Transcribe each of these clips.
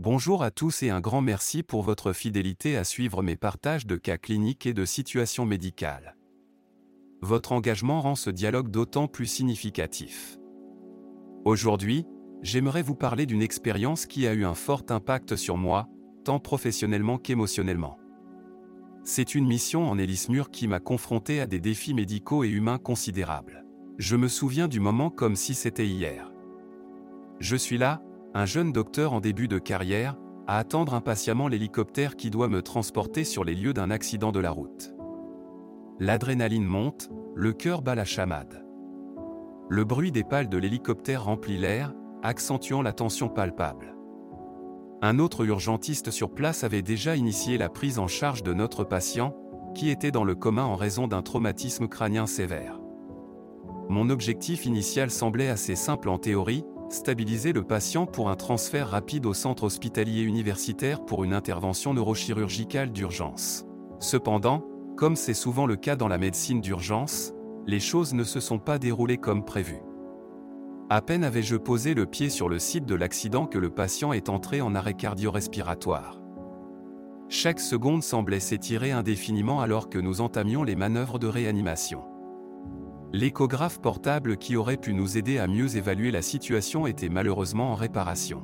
Bonjour à tous et un grand merci pour votre fidélité à suivre mes partages de cas cliniques et de situations médicales. Votre engagement rend ce dialogue d'autant plus significatif. Aujourd'hui, j'aimerais vous parler d'une expérience qui a eu un fort impact sur moi, tant professionnellement qu'émotionnellement. C'est une mission en Hélice-Mur qui m'a confronté à des défis médicaux et humains considérables. Je me souviens du moment comme si c'était hier. Je suis là, un jeune docteur en début de carrière, à attendre impatiemment l'hélicoptère qui doit me transporter sur les lieux d'un accident de la route. L'adrénaline monte, le cœur bat la chamade. Le bruit des pales de l'hélicoptère remplit l'air, accentuant la tension palpable. Un autre urgentiste sur place avait déjà initié la prise en charge de notre patient, qui était dans le coma en raison d'un traumatisme crânien sévère. Mon objectif initial semblait assez simple en théorie, stabiliser le patient pour un transfert rapide au centre hospitalier universitaire pour une intervention neurochirurgicale d'urgence. Cependant, comme c'est souvent le cas dans la médecine d'urgence, les choses ne se sont pas déroulées comme prévu. À peine avais-je posé le pied sur le site de l'accident que le patient est entré en arrêt cardio-respiratoire. Chaque seconde semblait s'étirer indéfiniment alors que nous entamions les manœuvres de réanimation. L'échographe portable qui aurait pu nous aider à mieux évaluer la situation était malheureusement en réparation.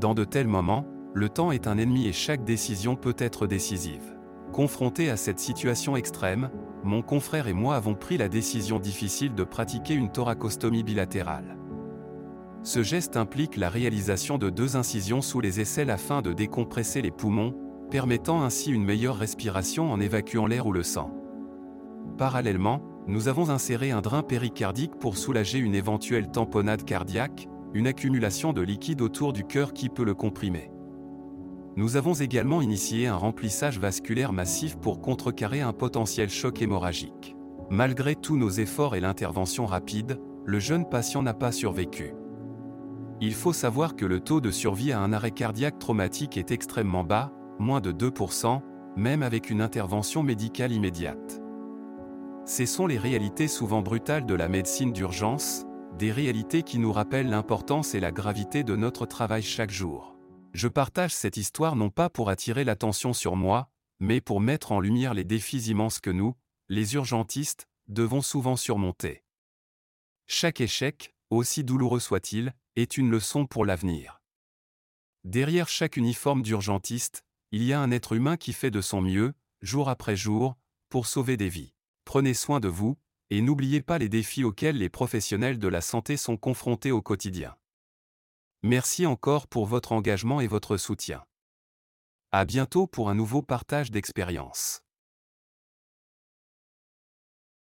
Dans de tels moments, le temps est un ennemi et chaque décision peut être décisive. Confronté à cette situation extrême, mon confrère et moi avons pris la décision difficile de pratiquer une thoracostomie bilatérale. Ce geste implique la réalisation de deux incisions sous les aisselles afin de décompresser les poumons, permettant ainsi une meilleure respiration en évacuant l'air ou le sang. Parallèlement, nous avons inséré un drain péricardique pour soulager une éventuelle tamponnade cardiaque, une accumulation de liquide autour du cœur qui peut le comprimer. Nous avons également initié un remplissage vasculaire massif pour contrecarrer un potentiel choc hémorragique. Malgré tous nos efforts et l'intervention rapide, le jeune patient n'a pas survécu. Il faut savoir que le taux de survie à un arrêt cardiaque traumatique est extrêmement bas, moins de 2%, même avec une intervention médicale immédiate. Ce sont les réalités souvent brutales de la médecine d'urgence, des réalités qui nous rappellent l'importance et la gravité de notre travail chaque jour. Je partage cette histoire non pas pour attirer l'attention sur moi, mais pour mettre en lumière les défis immenses que nous, les urgentistes, devons souvent surmonter. Chaque échec, aussi douloureux soit-il, est une leçon pour l'avenir. Derrière chaque uniforme d'urgentiste, il y a un être humain qui fait de son mieux, jour après jour, pour sauver des vies prenez soin de vous, et n'oubliez pas les défis auxquels les professionnels de la santé sont confrontés au quotidien. Merci encore pour votre engagement et votre soutien. À bientôt pour un nouveau partage d'expériences.